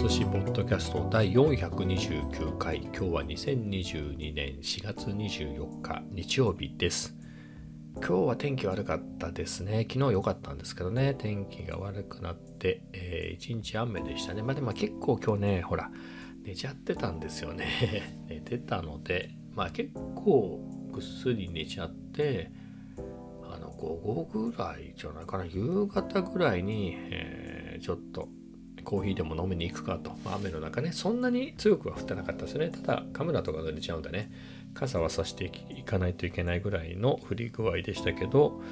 寿司ポッドキャスト第429回。今日は2022年4月24日日曜日です。今日は天気悪かったですね。昨日良かったんですけどね。天気が悪くなって、えー、一日雨でしたね。まあでも結構今日ねほら寝ちゃってたんですよね。寝てたのでまあ結構ぐっすり寝ちゃってあの午後ぐらいじゃないかな。夕方ぐらいに、えー、ちょっとコーヒーでも飲みに行くかと、まあ、雨の中ねそんなに強くは降ってなかったですね。ただカメラとか濡れちゃうんでね。傘はさしていかないといけないぐらいの降り具合でしたけど、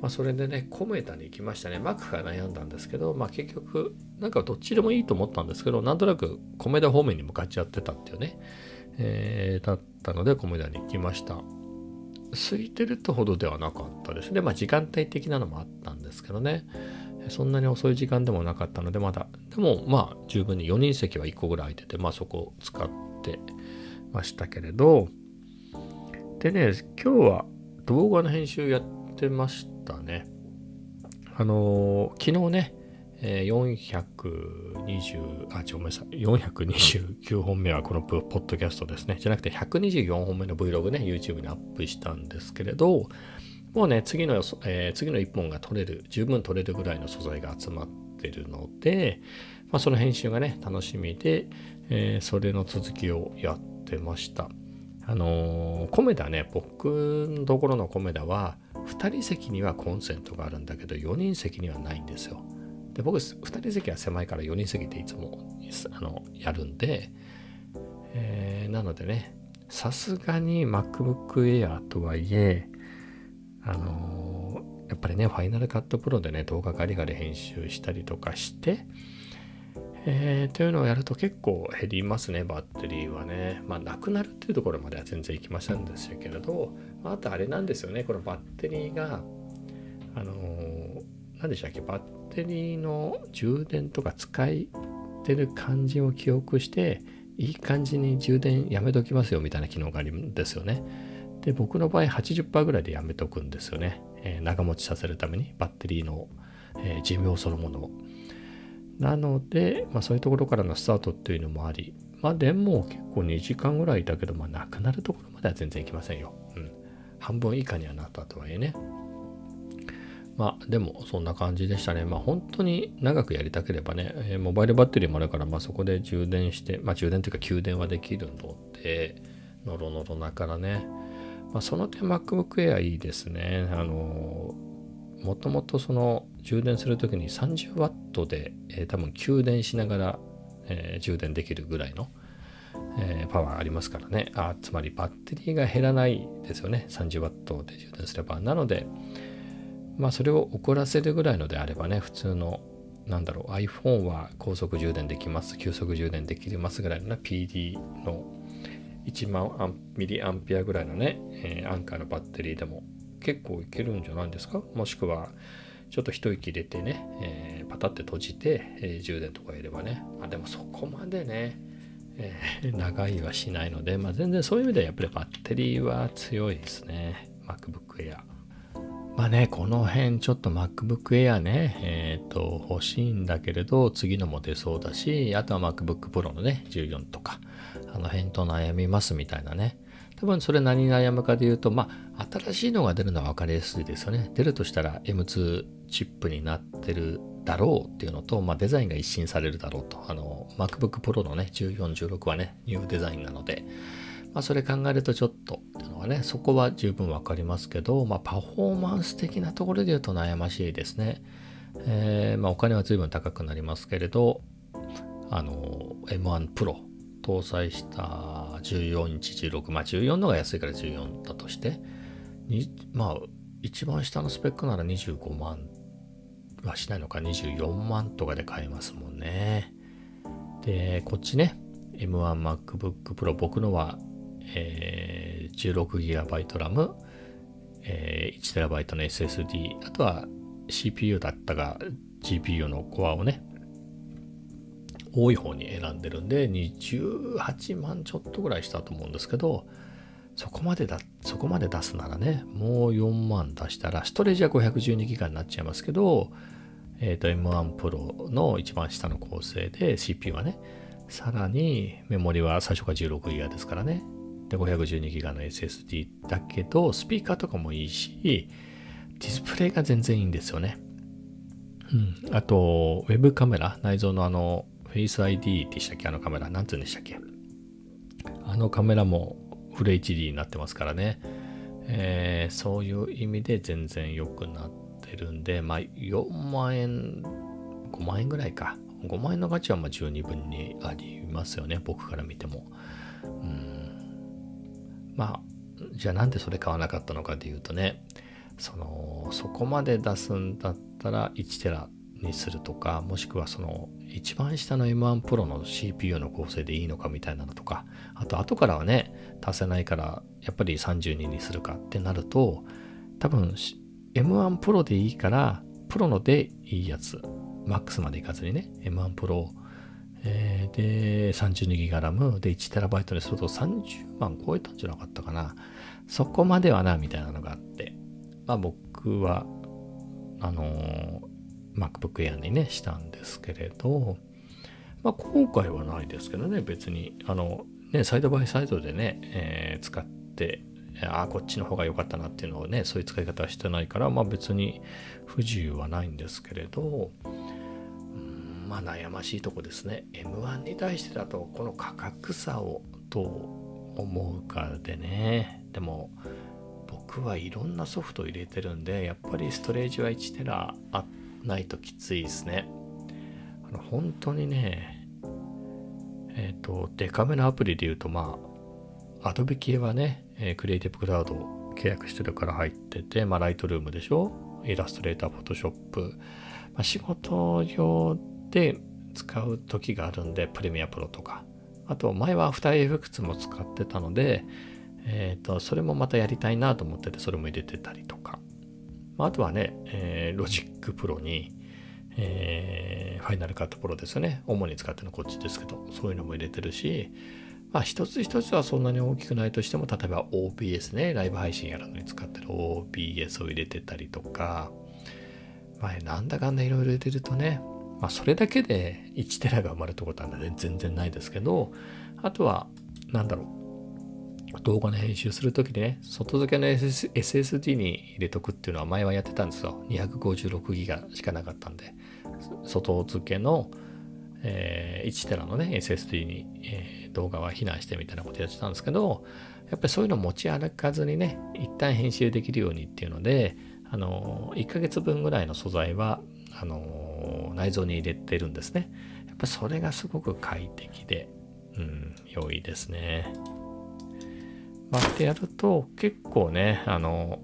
まあ、それでねコメダに行きましたね。マクが悩んだんですけど、まあ、結局なんかどっちでもいいと思ったんですけどなんとなくコメダ方面に向かっちゃってたっていうね、えー、だったのでコメダに行きました。空いてるってほどではなかったですね。まあ時間帯的なのもあったんですけどね。そんなに遅い時間でもなかったのでまだでもまあ十分に4人席は1個ぐらい空いててまあそこを使ってましたけれどでね今日は動画の編集やってましたねあのー、昨日ねえ420あ、ちょ、ごめんなさい。429本目はこのポッドキャストですね。じゃなくて124本目の Vlog ね、YouTube にアップしたんですけれど、もうね、次の、えー、次の1本が取れる、十分取れるぐらいの素材が集まってるので、まあ、その編集がね、楽しみで、えー、それの続きをやってました。あのー、コメダね、僕のところのコメダは、2人席にはコンセントがあるんだけど、4人席にはないんですよ。で、僕、2人席は狭いから4人席でいつもあのやるんで、えー、なのでね、さすがに MacBook Air とはいえ、あのー、やっぱりね、ファイナルカットプロでね、動画ガリガリ編集したりとかして、えー、というのをやると結構減りますね、バッテリーはね。まあ、なくなるっていうところまでは全然いきませんでしたけれど、あとあれなんですよね、このバッテリーが、あのー、何でしたっけ、バッテリーの充電とか使いてる感じを記憶して、いい感じに充電やめときますよみたいな機能があるんですよね。で、僕の場合80%ぐらいでやめとくんですよね。えー、長持ちさせるために、バッテリーの、えー、寿命そのものを。なので、まあ、そういうところからのスタートっていうのもあり、まあでも結構2時間ぐらいだけど、まあなくなるところまでは全然いきませんよ。うん。半分以下にはなったとはいえね。まあでもそんな感じでしたね。まあ本当に長くやりたければね、えー、モバイルバッテリーもあるから、まあそこで充電して、まあ充電というか給電はできるので、ノロノロなからね、まあ、その点 MacBook Air いいですね。あのもともとその充電するときに 30W で、えー、多分給電しながら、えー、充電できるぐらいの、えー、パワーありますからねあ。つまりバッテリーが減らないですよね。30W で充電すれば。なので、まあそれを遅らせるぐらいのであればね、普通のなんだろう iPhone は高速充電できます、急速充電できますぐらいの PD の1万ミリアンピアぐらいのね、えー、アンカーのバッテリーでも結構いけるんじゃないですか？もしくはちょっと一息入れてね、えー、パタって閉じて、えー、充電とか入れればね、あ、でもそこまでね、えー、長いはしないので、まあ、全然そういう意味ではやっぱりバッテリーは強いですね。MacBook Air まあね、この辺ちょっと MacBook Air ね、えっ、ー、と、欲しいんだけれど、次のも出そうだし、あとは MacBook Pro のね、14とか、あの辺と悩みますみたいなね。多分それ何悩むかで言うと、まあ、新しいのが出るのは分かりやすいですよね。出るとしたら M2 チップになってるだろうっていうのと、まあ、デザインが一新されるだろうと。あの、MacBook Pro のね、14、16はね、ニューデザインなので、まあ、それ考えるとちょっとっていうのはね、そこは十分わかりますけど、まあ、パフォーマンス的なところで言うと悩ましいですね。えー、まあ、お金は随分高くなりますけれど、あの、M1 Pro 搭載した14インチ16、まあ14のが安いから14だとして、まあ一番下のスペックなら25万はしないのか24万とかで買えますもんね。で、こっちね、M1MacBook Pro 僕のはえー、16GB RAM、えー、1TB の SSD、あとは CPU だったが GPU のコアをね、多い方に選んでるんで、28万ちょっとぐらいしたと思うんですけど、そこまでだ、そこまで出すならね、もう4万出したら、ストレージは 512GB になっちゃいますけど、えっ、ー、と M1 Pro の一番下の構成で CPU はね、さらにメモリは最初から 16GB ですからね。で、512GB の SSD だけど、スピーカーとかもいいし、ディスプレイが全然いいんですよね。うん。あと、ウェブカメラ、内蔵のあの、Face ID でしたっけ？あのカメラ。なんつうんでしたっけ？あのカメラもフル HD になってますからね。えー、そういう意味で全然良くなってるんで、まあ、4万円、5万円ぐらいか。5万円の価値はまあ十二分にありますよね。僕から見ても。うん。まあ、じゃあなんでそれ買わなかったのかでいうとね、その、そこまで出すんだったら1テラにするとか、もしくはその一番下の M1 Pro の CPU の構成でいいのかみたいなのとか、あと後からはね、足せないからやっぱり32にするかってなると、多分 M1 Pro でいいから、プロのでいいやつ、MAX までいかずにね、M1 Pro、え、で 32GB RAM で 1TB にすると30万超えたんじゃなかったかな。そこまではな、みたいなのがあって、まあ僕は、あの MacBook Air にね、したんですけれど、まあ、後悔はないですけどね、別に、あの、ね、サイドバイサイドでね、えー、使って、ああ、こっちの方が良かったなっていうのをね、そういう使い方はしてないから、まあ別に不自由はないんですけれど、まあ悩ましいとこですね。M1 に対してだと、この価格差をどう思うかでね、でも、僕はいろんなソフトを入れてるんで、やっぱりストレージは1テラあっ、ないときついですね。あの本当にね、えっ、ー、と、デカめのアプリで言うと、まあ、Adobe 系はね、えー、 Creative Cloud 契約してるから入ってて、まあ、 Lightroom でしょ？ Illustrator、 Photoshop。まあ、仕事用で使う時があるんで、 Premiere Pro とか。あと、前は After Effects も使ってたので、えっ、ー、と、それもまたやりたいなと思ってて、それも入れてたりと。まあ、あとはね、えー、 Logic Pro に、えー、ファイナルカットプロですよね。主に使ってるのこっちですけど、そういうのも入れてるし、まあ一つ一つはそんなに大きくないとしても、例えば OBS ね、ライブ配信やるのに使ってる OBS を入れてたりとか、まあなんだかんだいろいろ入れてるとね、まあそれだけで1テラが生まれたことは全然ないですけど、あとは、なんだろう、動画の編集するときにね、外付けの SSD に入れとくっていうのは前はやってたんですよ。256ギガしかなかったんで、外付けの、えー、1テラのね、SSD に、えー、動画は避難してみたいなことやってたんですけど、やっぱりそういうの持ち歩かずにね、一旦編集できるようにっていうので、あのー、1ヶ月分ぐらいの素材は、あのー、内蔵に入れてるんですね。やっぱそれがすごく快適で、うん、良いですね。まあ、ってやると結構ね、あの、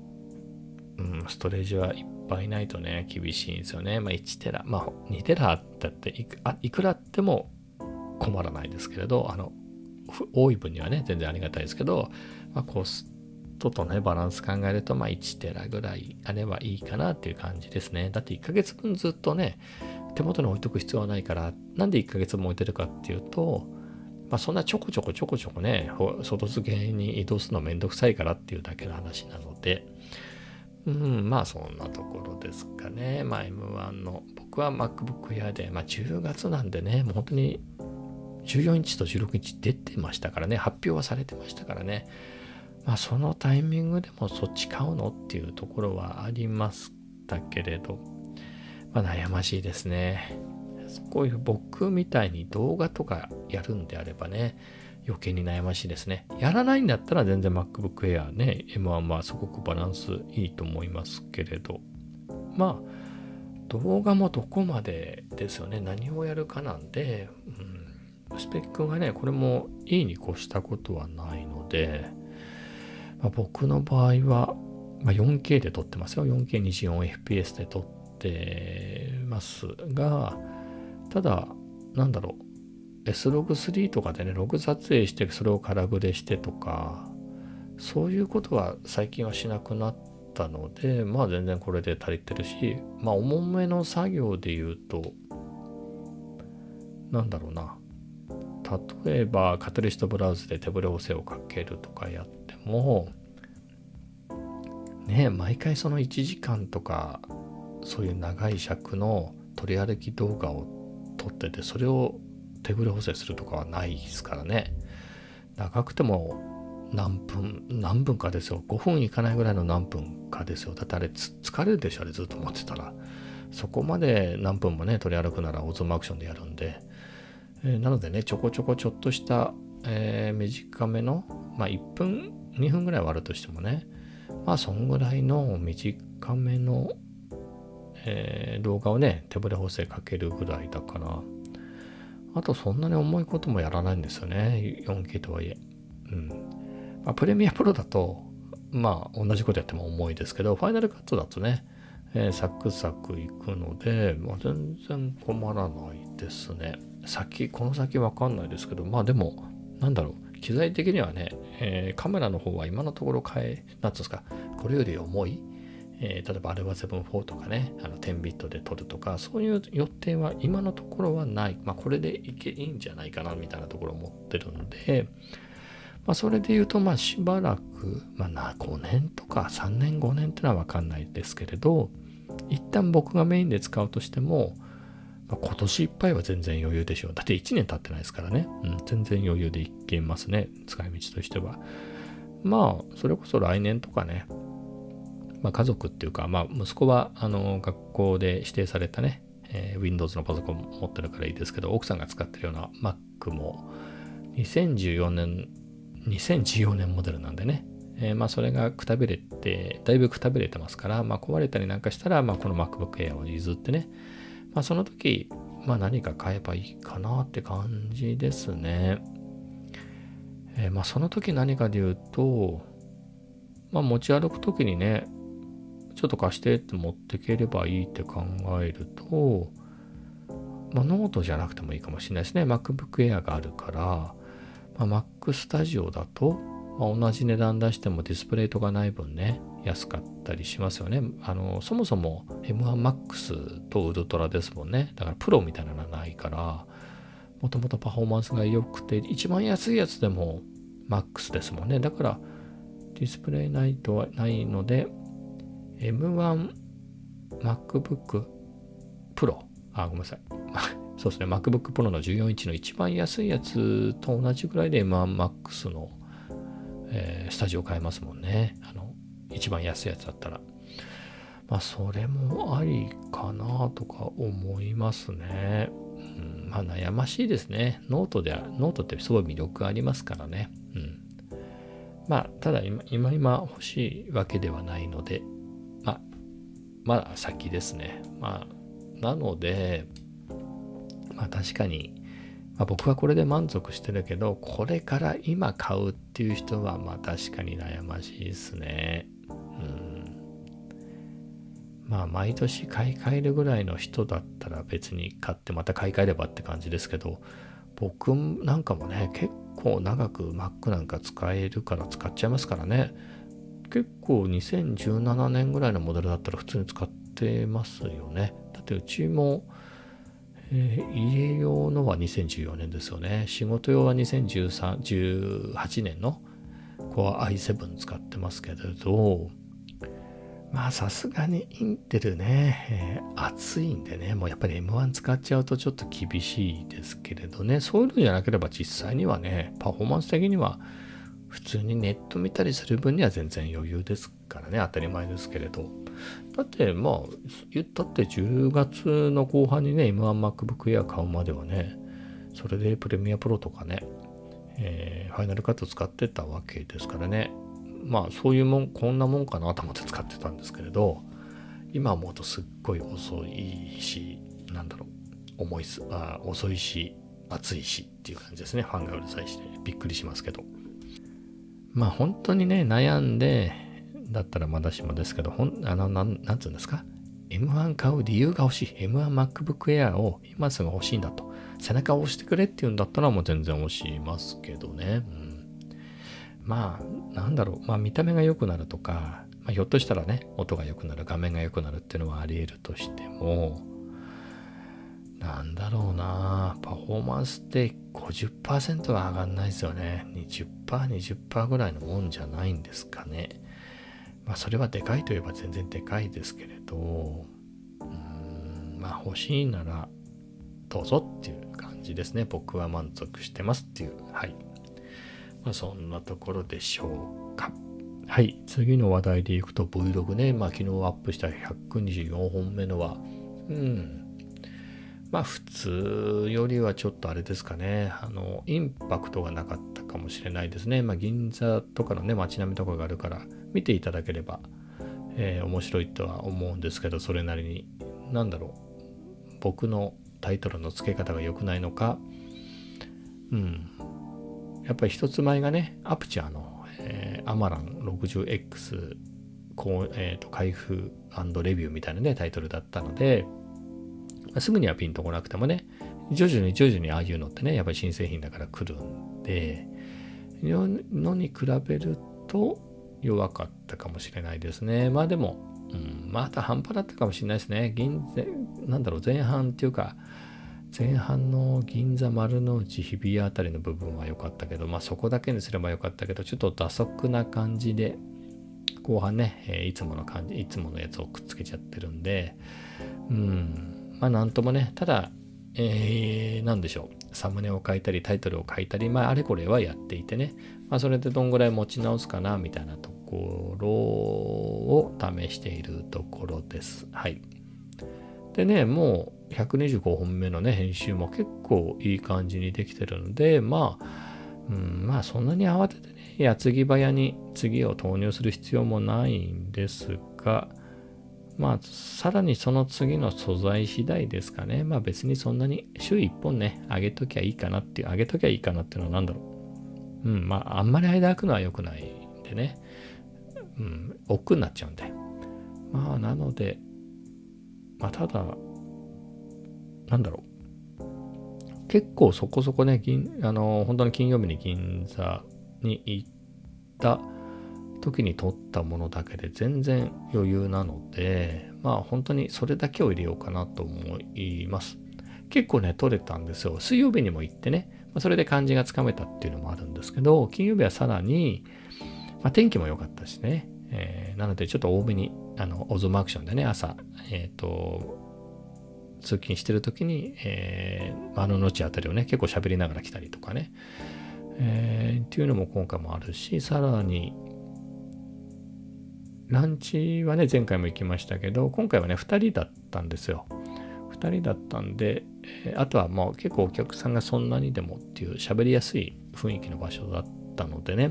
うん、ストレージはいっぱいないとね、厳しいんですよね。まあ、1テラ、まあ、2テラあったっていくあいくらあっても困らないですけれど、あの、多い分にはね、全然ありがたいですけど、まあ、コストとね、バランス考えると、まあ、1テラぐらいあればいいかなっていう感じですね。だって1ヶ月分ずっとね、手元に置いとく必要はないから、なんで1ヶ月も置いてるかっていうと、まあ、そんなちょこちょこちょこちょこね、外付けに移動するのめんどくさいからっていうだけの話なので、うん、まあそんなところですかね。まあ M1 の、僕は MacBook Air で、まあ10月なんでね、もう本当に14インチと16インチ出てましたからね、発表はされてましたからね。まあそのタイミングでもそっち買うのっていうところはありましたけれど、まあ悩ましいですね。こういう僕みたいに動画とかやるんであればね、余計に悩ましいですね。やらないんだったら全然 MacBook Air ね、M1 はすごくバランスいいと思いますけれど、まあ、動画もどこまでですよね。何をやるかなんで、うん、スペックがね、これもいいに越したことはないので、まあ、僕の場合は、まあ、4K で撮ってますよ。4K24fps で撮ってますが、ただ、なんだろう、S-Log3 とかでね、ログ撮影してそれを空グレしてとか、そういうことは最近はしなくなったので、まあ全然これで足りてるし、まあ重めの作業で言うと、なんだろうな、例えばカタリストブラウズで手ブレ補正をかけるとかやっても、ね毎回その1時間とか、そういう長い尺の取り歩き動画を撮っててそれを手ブレ補正するとかはないですからね。長くても何分何分かですよ。5分いかないぐらいの何分かですよ。だってあれ疲れるでしょあれずっと持ってたら。そこまで何分もね取り歩くならオズムアクションでやるんで、えー、なのでねちょこちょこちょっとした、えー、短めのまあ1分2分ぐらいはあるとしてもね。まあそんぐらいの短めの、えー、動画をね手ぶれ補正かけるぐらいだから。あとそんなに重いこともやらないんですよね。4K とはいえ。うん。まあプレミアプロだとまあ同じことやっても重いですけどファイナルカットだとね、えー、サクサクいくので、まあ、全然困らないですね。先この先わかんないですけどまあでもなんだろう。機材的にはね、えー、カメラの方は今のところ変え、なんですか、これより重い、えー、例えばアルバ7 4とかね、あの10ビットで撮るとか、そういう予定は今のところはない。まあ、これでいけいいんじゃないかな、みたいなところを思ってるんで、まあ、それで言うと、まあ、しばらく、まあ、5年とか3年、5年ってのはわかんないですけれど、一旦僕がメインで使うとしても、まあ、今年いっぱいは全然余裕でしょう。だって1年経ってないですからね。うん、全然余裕でいけますね。使い道としては。まあ、それこそ来年とかね、まあ、家族っていうか、まあ、息子はあの学校で指定されたね、えー、Windows のパソコン持ってるからいいですけど、奥さんが使ってるような Mac も2014年、2014年モデルなんでね、えー、まあそれがくたびれて、だいぶくたびれてますから、まあ壊れたりなんかしたら、まあこの MacBook Air を譲ってね、まあ、その時、まあ、何か買えばいいかなって感じですね。えー、まあ、その時何かで言うと、まあ、持ち歩く時にね、ちょっと貸してって持ってければいいって考えると、まあ、ノートじゃなくてもいいかもしれないですね。MacBook Air があるから、まあ、Mac Studio だと、まあ、同じ値段出してもディスプレイとかない分ね、安かったりしますよね。あの、そもそも M1MAX と Ultra ですもんね。だからプロみたいなのはないから、もともとパフォーマンスが良くて、一番安いやつでも MAX ですもんね。だから、ディスプレイないとはないので、M1MacBook Pro、あ、ごめんなさい。そうですね、MacBook Pro の14インチの一番安いやつと同じくらいで M1MAX の、えー、スタジオ買えますもんね。あの、一番安いやつだったら。まあ、それもありかなとか思いますね。うん、まあ、悩ましいですね。ノートで、ノートってすごい魅力ありますからね。うん。まあ、ただ今、今欲しいわけではないので、まだ先ですね。まあ、なので、まあ確かに、まあ、僕はこれで満足してるけど、これから今買うっていう人は、まあ確かに悩ましいですね。うんまあ毎年買い替えるぐらいの人だったら別に買ってまた買い替えればって感じですけど僕なんかもね結構長く Mac なんか使えるから使っちゃいますからね結構2017年ぐらいのモデルだったら普通に使ってますよね。だってうちも、えー、家用のは2014年ですよね。仕事用は2018年の Core i7 使ってますけれどまあさすがにインテルね、えー、熱いんでね、もうやっぱり M1 使っちゃうとちょっと厳しいですけれどね、そういうのじゃなければ実際にはね、パフォーマンス的には普通にネット見たりする分には全然余裕ですからね、当たり前ですけれど。だってまあ、言ったって10月の後半にね、M1MacBook Air 買うまではね、それでプレミアプロとかね、えー、ファイナルカット使ってたわけですからね。まあそういうもんこんなもんかなと思って使ってたんですけれど今思うとすっごい遅いしなんだろう重いすあ遅いし暑いしっていう感じですねファンがうるさいしてびっくりしますけどまあ本当にね悩んでだったらまだしもですけどほんあのなんなんつうんですか？M1 買う理由が欲しい。M1MacBook Air を今すぐ欲しいんだと。背中を押してくれっていうんだったらもう全然押しますけどね、うん。まあなんだろう。まあ見た目が良くなるとか、まあ、ひょっとしたらね音が良くなる画面が良くなるっていうのはあり得るとしてもなんだろうなパフォーマンスって50%は上がんないですよね 20%20% ぐらいのもんじゃないんですかねまあそれはでかいといえば全然でかいですけれどうーんまあ欲しいならどうぞっていう感じですね。僕は満足してますっていう。はい。まあそんなところでしょうか。はい。次の話題でいくと Vlog ね。まあ昨日アップした124本目のは、うん。まあ普通よりはちょっとあれですかね。あの、インパクトがなかったかもしれないですね。まあ銀座とかのね、街並みとかがあるから見ていただければ、えー、面白いとは思うんですけど、それなりに。なんだろう。僕のタイトルの付け方が良くないのか、うん。やっぱり一つ前がね、アプチャーの、えー、アマラン 60X こう、えーと、開封レビューみたいなね、タイトルだったので、すぐにはピンとこなくてもね、徐々に徐々にああいうのってね、やっぱり新製品だから来るんで、のに比べると弱かったかもしれないですね。まあでも、うん、また半端だったかもしれないですね。銀座、なんだろう、前半っていうか、前半の銀座丸の内日比谷あたりの部分は良かったけど、まあそこだけにすれば良かったけど、ちょっと打足な感じで、後半ね、え、いつもの感じ、いつものやつをくっつけちゃってるんで、うん、まあなんともね、ただ、えー、なんでしょう。サムネを書いたり、タイトルを書いたり、まああれこれはやっていてね、まあそれでどんぐらい持ち直すかな、みたいなところを試しているところです。はい。でね、もう125本目のね、編集も結構いい感じにできてるので、まあ、うん、まあそんなに慌ててね、矢継ぎ早に次を投入する必要もないんですが、まあ、さらにその次の素材次第ですかね。まあ別にそんなに週1本ね、上げときゃいいかなっていう、上げときゃいいかなっていうのは何だろう。うん、まああんまり間空くのは良くないんでね。うん、億劫になっちゃうんで。まあなので、まあただ、なんだろう。結構そこそこね、銀、あの、本当に金曜日に銀座に行った時に撮ったものだけで全然余裕なので、まあ本当にそれだけを入れようかなと思います。結構ね、撮れたんですよ。水曜日にも行ってね、まあ、それで感じがつかめたっていうのもあるんですけど、金曜日はさらに、まあ、天気も良かったしね、えー、なのでちょっと多めに、あの、オズムアクションでね、朝、えっ、ー、と、通勤してる時に、えー、あの後あたりをね、結構喋りながら来たりとかね、えー、っていうのも今回もあるし、さらに、ランチはね、前回も行きましたけど、今回はね、2人だったんですよ。2人だったんで、え、あとはもう結構お客さんがそんなにでもっていう喋りやすい雰囲気の場所だったのでね、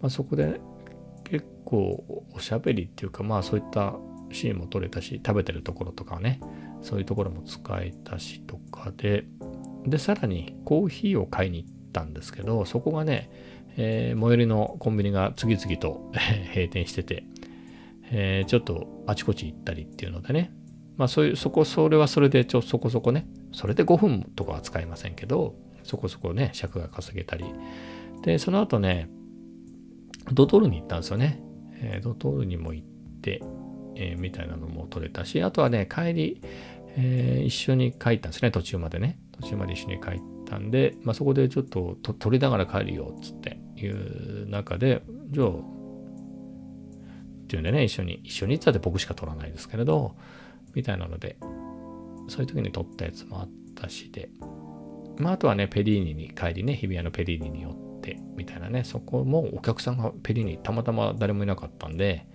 まあ、そこで結構おしゃべりっていうか、まあそういったシーンも撮れたし、食べてるところとかね、そういうところも使えたしとかで、で、さらにコーヒーを買いに行ったんですけど、そこがね、えー、最寄りのコンビニが次々と 閉店してて、えー、ちょっとあちこち行ったりっていうのでね、まあそういう、そこ、それはそれでちょ、そこそこね、それで5分とかは使いませんけど、そこそこね、尺が稼げたり。で、その後ね、ドトールに行ったんですよね。えー、ドトールにも行って、えー、みたいなのも取れたし、あとはね、帰り、えー、一緒に帰ったんですね、途中までね。途中まで一緒に帰ったんで、まあ、そこでちょっと取りながら帰るよ、っつっていう中で、じゃあ、っていうんでね、一緒に、一緒に行ったって僕しか撮らないですけれど、みたいなので、そういう時に撮ったやつもあったしで、まあ、あとはね、ペリーニに帰りね、日比谷のペリーニに寄って、みたいなね、そこもお客さんがペリーニたまたま誰もいなかったんで、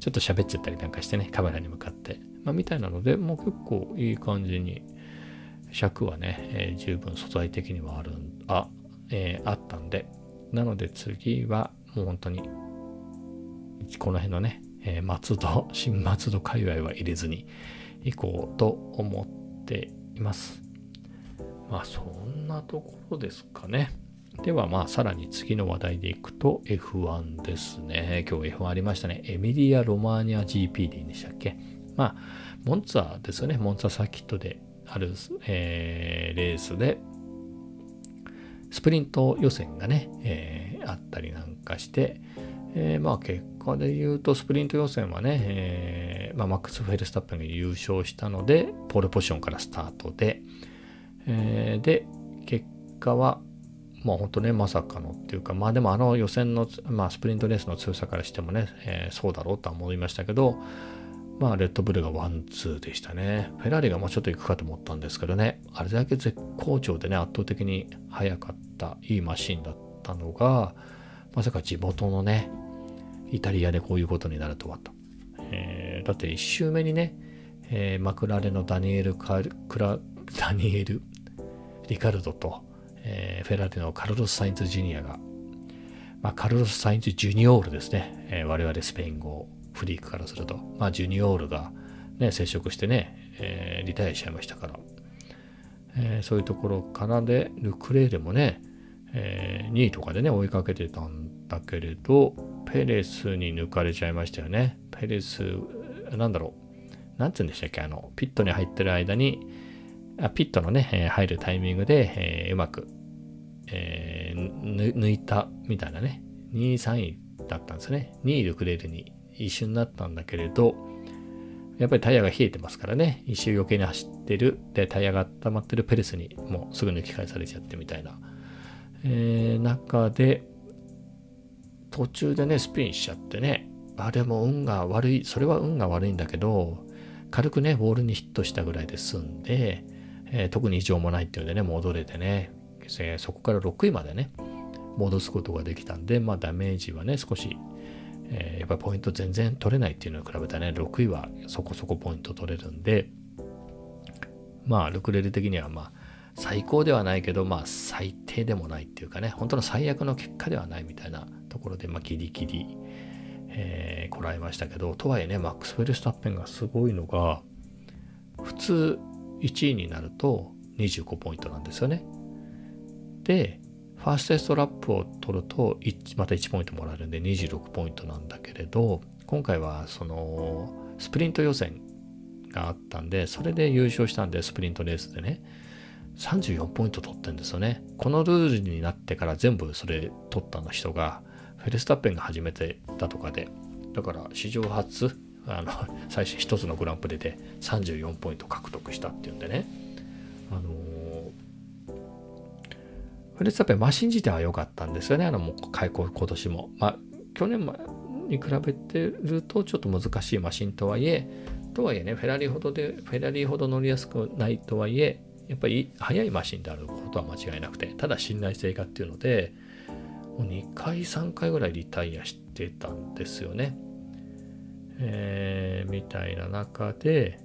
ちょっと喋っちゃったりなんかしてね、カメラに向かって、まあ、みたいなので、もう結構いい感じに、尺はね、えー、十分素材的にはあるあ、えー、あったんで、なので次はもう本当にこの辺のね、えー、松戸、新松戸界隈は入れずに行こうと思っています。まあそんなところですかね。ではまあさらに次の話題でいくと F1 ですね。今日 F1 ありましたね。エミリア・ロマーニャ GPD でしたっけ？まあモンツァですよね。モンツァサーキットである、えー、レースでスプリント予選がね、えー、あったりなんかして、えー、まあ結果で言うとスプリント予選はね、えー、まあ、マックス・フェルスタッペンが優勝したのでポールポジションからスタートで、えー、で結果はまあ本当ねまさかのっていうかまあでもあの予選の、まあ、スプリントレースの強さからしてもね、えそうだろうとは思いましたけどまあ、レッドブルがワン、ツーでしたね。フェラーリがもうちょっと行くかと思ったんですけどね、あれだけ絶好調でね、圧倒的に速かった、いいマシンだったのが、まさか地元のね、イタリアでこういうことになるとはと。えー、だって1周目にね、えー、マクラレのダニエル・カクラダニエル・リカルドと、えー、フェラーリのカルロス・サインズ・ジュニアが、まあ、カルロス・サインズ・ジュニオールですね、え、我々スペイン語フリークからすると、まあ、ジュニオールが、ね、接触してね、えー、リタイアしちゃいましたから、えー、そういうところからで、ルクレールもね、えー、2位とかでね、追いかけてたんだけれど、ペレスに抜かれちゃいましたよね。ペレス、なんだろう、なんて言うんでしたっけ、あの、ピットに入ってる間に、あピットのね、入るタイミングで、えー、うまく、えー、抜いたみたいなね、2位、3位だったんですね。2位ルクレールに一瞬になったんだけれど、やっぱりタイヤが冷えてますからね、一周余計に走ってる、で、タイヤが温まってるペレスにもうすぐ抜き返されちゃってみたいな、えー、中で、途中でね、スピンしちゃってね、あれも運が悪い、それは運が悪いんだけど、軽くね、ボールにヒットしたぐらいで済んで、えー、特に異常もないっていうんでね、戻れてね、えーそこから6位までね、戻すことができたんで、まあダメージはね、少しえー、やっぱりポイント全然取れないっていうのに比べたらね、6位はそこそこポイント取れるんで、まあ、ルクレル的にはまあ、最高ではないけど、まあ、最低でもないっていうかね、本当の最悪の結果ではないみたいなところで、まあ、ギリギリ、えー、こらえましたけど、とはいえね、マックス・フェルスタッペンがすごいのが、普通1位になると25ポイントなんですよね。で、ファーストテストラップを取るとまた1ポイントもらえるんで26ポイントなんだけれど今回はそのスプリント予選があったんでそれで優勝したんでスプリントレースでね34ポイント取ってんですよね。このルールになってから全部それ取ったの人がフェルスタッペンが初めてだとかでだから史上初あの最初一つのグランプリで34ポイント獲得したっていうんでね。あのフレッツアップマシン自体は良かったんですよね。あの、もう開口今年も。まあ、去年に比べてるとちょっと難しいマシンとはいえ、とはいえね、フェラリほどで、フェラリほど乗りやすくないとはいえ、やっぱり速いマシンであることは間違いなくて、ただ信頼性がっていうので、もう2回、3回ぐらいリタイアしてたんですよね。えー、みたいな中で、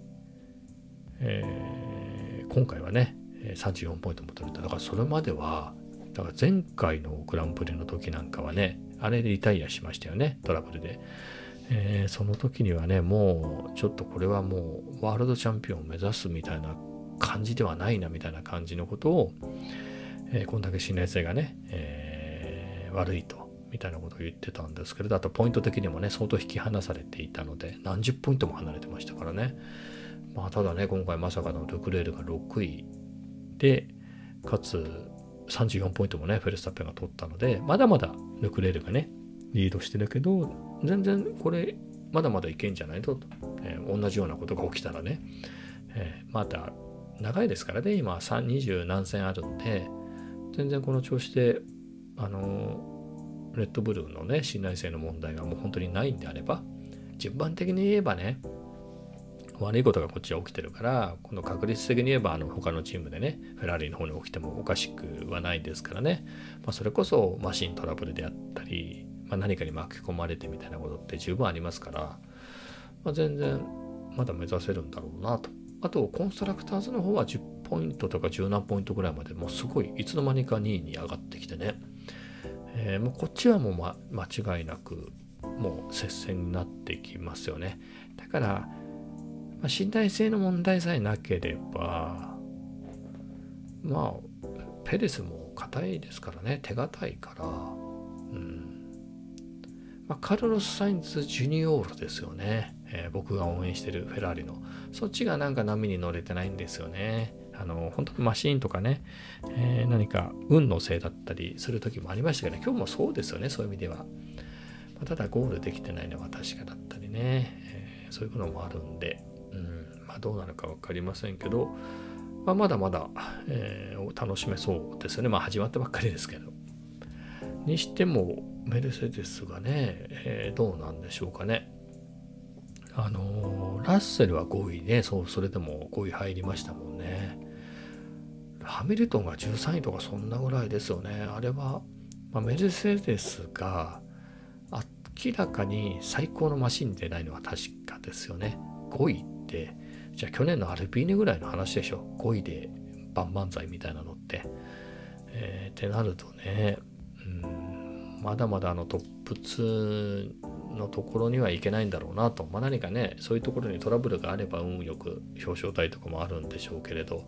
えー、今回はね、34ポイントも取れた。だからそれまではだから前回のグランプリの時なんかはね、あれでリタイアしましたよね、トラブルで。えー、その時にはね、もうちょっとこれはもうワールドチャンピオンを目指すみたいな感じではないなみたいな感じのことを、えー、こんだけ信頼性がね、えー、悪いと、みたいなことを言ってたんですけれど、あとポイント的にもね、相当引き離されていたので、何十ポイントも離れてましたからね。まあ、ただね、今回まさかのルクレールが6位で、かつ、34ポイントもね、フェルスタッペンが取ったので、まだまだルクレールがね、リードしてるけど、全然これ、まだまだいけんじゃないと、えー、同じようなことが起きたらね、えー、また長いですからね、今20何戦あるんで、全然この調子で、あのレッドブルーのね、信頼性の問題がもう本当にないんであれば、順番的に言えばね、悪いことがこっちは起きてるから、この確率的に言えば、あの、他のチームでね、フェラーリの方に起きてもおかしくはないですからね。まあ、それこそマシントラブルであったり、まあ、何かに巻き込まれてみたいなことって十分ありますから、まあ、全然まだ目指せるんだろうなと。あと、コンストラクターズの方は10ポイントとか10何ポイントぐらいまでもうすごいいつの間にか2位に上がってきてね。えー、もうこっちはもう、ま、間違いなくもう接戦になってきますよね。だから、まあ、信頼性の問題さえなければ、まあ、ペレスも硬いですからね、手堅いから、うん。まあ、カルロス・サインズ・ジュニオールですよね。えー、僕が応援してるフェラーリの。そっちがなんか波に乗れてないんですよね。あの、本当にマシーンとかね、えー、何か運のせいだったりする時もありましたけど、ね、今日もそうですよね、そういう意味では。まあ、ただゴールできてないのは確かだったりね、えー、そういうのもあるんで、どうなるか分かりませんけど、まあ、まだまだ、えー、楽しめそうですよね。まあ始まったばっかりですけど。にしても、メルセデスがね、えー、どうなんでしょうかね。あのラッセルは5位ねそうそれでも5位入りましたもんねハミルトンが13位とかそんなぐらいですよねあれは、まあ、メルセデスが明らかに最高のマシンでないのは確かですよね5位ってじゃあ去年のアルピーネぐらいの話でしょ。5位で万々歳みたいなのって、えー、ってなるとねうんまだまだあのトップ2のところにはいけないんだろうなと、まあ、何かねそういうところにトラブルがあれば運よく表彰台とかもあるんでしょうけれど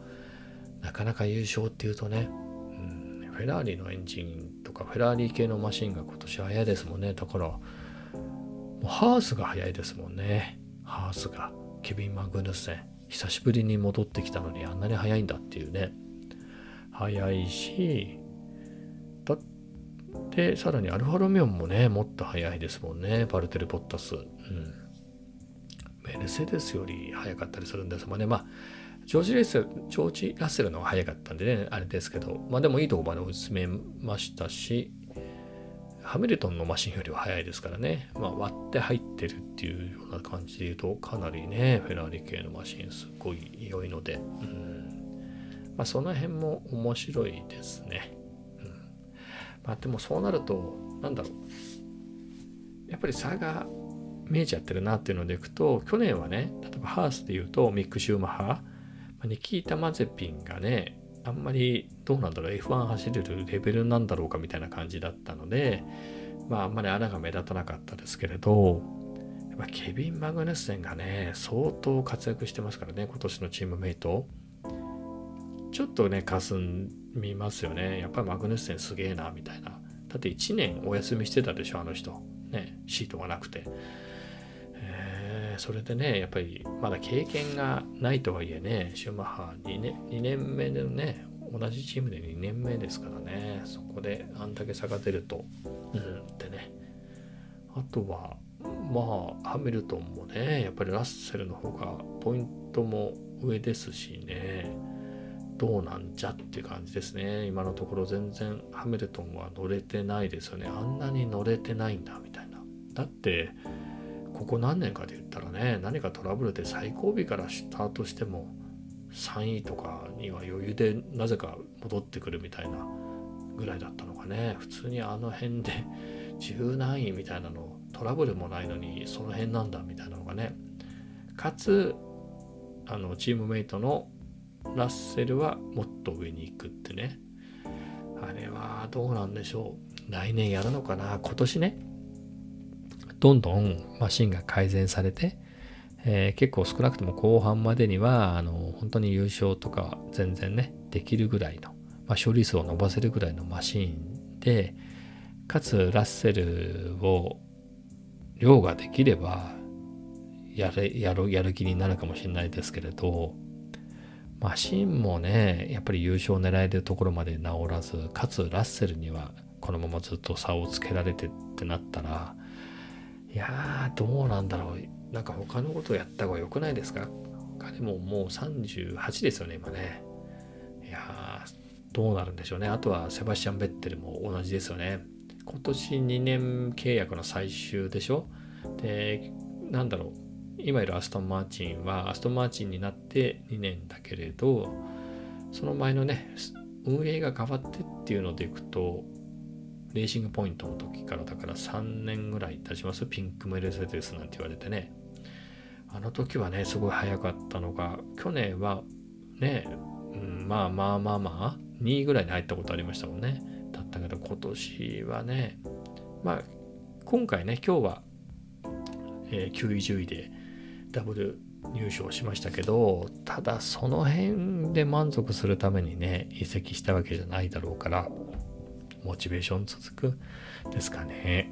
なかなか優勝っていうとね、うん、フェラーリのエンジンとかフェラーリ系のマシンが今年早いですもんね。だからもうハースが早いですもんね。ハースが。ケビン・マグヌスセン久しぶりに戻ってきたのにあんなに早いんだっていうね。早いしだってさらにアルファロメオンもねもっと早いですもんねバルテル・ポッタス、うん、メルセデスより早かったりするんです。もんねまあジョージ・レッセル、ジョージ・ラッセルの方が早かったんでね、あれですけど、まあでもいいとこまで追い詰めましたし、ハミルトンのマシンよりは速いですからね、まあ、割って入ってるっていうような感じで言うと、かなりね、フェラーリ系のマシンすっごい良いので、うん。まあ、その辺も面白いですね。うん。まあ、でもそうなると、なんだろう、やっぱり差が見えちゃってるなっていうのでいくと、去年はね、例えばハースで言うと、ミック・シューマッハ、ニキータ・マゼピンがね、あんまりどうなんだろう、F1 走れるレベルなんだろうかみたいな感じだったので、まああんまり穴が目立たなかったですけれど、やっぱケビン・マグネッセンがね、相当活躍してますからね、今年のチームメイト。ちょっとね、かすみますよね。やっぱりマグネッセンすげえな、みたいな。だって1年お休みしてたでしょ、あの人。ね、シートがなくて。それでね、やっぱりまだ経験がないとはいえね、シューマッハ2年 ,2 年目でね、同じチームで2年目ですからね、そこであんだけ差が出ると、うんってね。あとは、まあ、ハミルトンもね、やっぱりラッセルの方がポイントも上ですしね、どうなんじゃって感じですね。今のところ全然ハミルトンは乗れてないですよね。あんなに乗れてないんだみたいな。だって、ここ何年かで言ったらね何かトラブルで最後尾からスタートしても3位とかには余裕でなぜか戻ってくるみたいなぐらいだったのかね。普通にあの辺で十何位みたいなのトラブルもないのにその辺なんだみたいなのがね。かつあのチームメイトのラッセルはもっと上に行くってね。あれはどうなんでしょう。来年やるのかな。今年ね。どんどんマシンが改善されて、えー、結構少なくとも後半までにはあの本当に優勝とか全然ねできるぐらいの、まあ、処理数を伸ばせるぐらいのマシンでかつラッセルを量ができればやれやるやる気になるかもしれないですけれどマシンもねやっぱり優勝を狙えるところまで治らずかつラッセルにはこのままずっと差をつけられてってなったらいやー、どうなんだろう。なんか他のことをやった方が良くないですか？彼ももう38ですよね、今ね。いやー、どうなるんでしょうね。あとはセバスチャン・ベッテルも同じですよね。今年2年契約の最終でしょ？で、なんだろう。今いるアストン・マーチンはアストン・マーチンになって2年だけれど、その前のね、運営が変わってっていうのでいくと、レーシングポイントの時からだから3年ぐらい経ちます。ピンクメルセデスなんて言われてね。あの時はねすごい早かったのが去年はね、うん、まあまあまあまあ2位ぐらいに入ったことありましたもんね。だったけど今年はねまあ今回ね今日は、えー、9位10位でダブル入賞しましたけどただその辺で満足するためにね移籍したわけじゃないだろうからモチベーション続くですかね。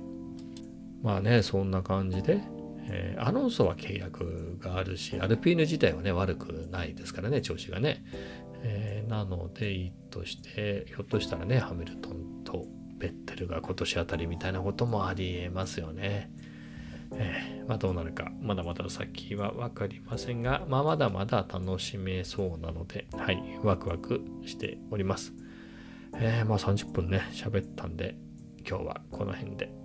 まあね、そんな感じで、えー、アロンソは契約があるし、アルピーヌ自体はね、悪くないですからね、調子がね。えー、なので、いいとして、ひょっとしたらね、ハミルトンとベッテルが今年あたりみたいなこともありえますよね。えー、まあどうなるか、まだまだ先は分かりませんが、まあまだまだ楽しめそうなので、はい、ワクワクしております。えー、まあ30分ね、喋ったんで、今日はこの辺で。